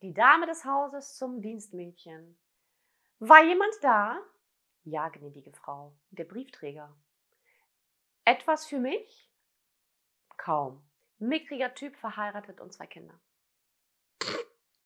Die Dame des Hauses zum Dienstmädchen. War jemand da? Ja, gnädige Frau, der Briefträger. Etwas für mich? Kaum. Mickriger Typ, verheiratet und zwei Kinder.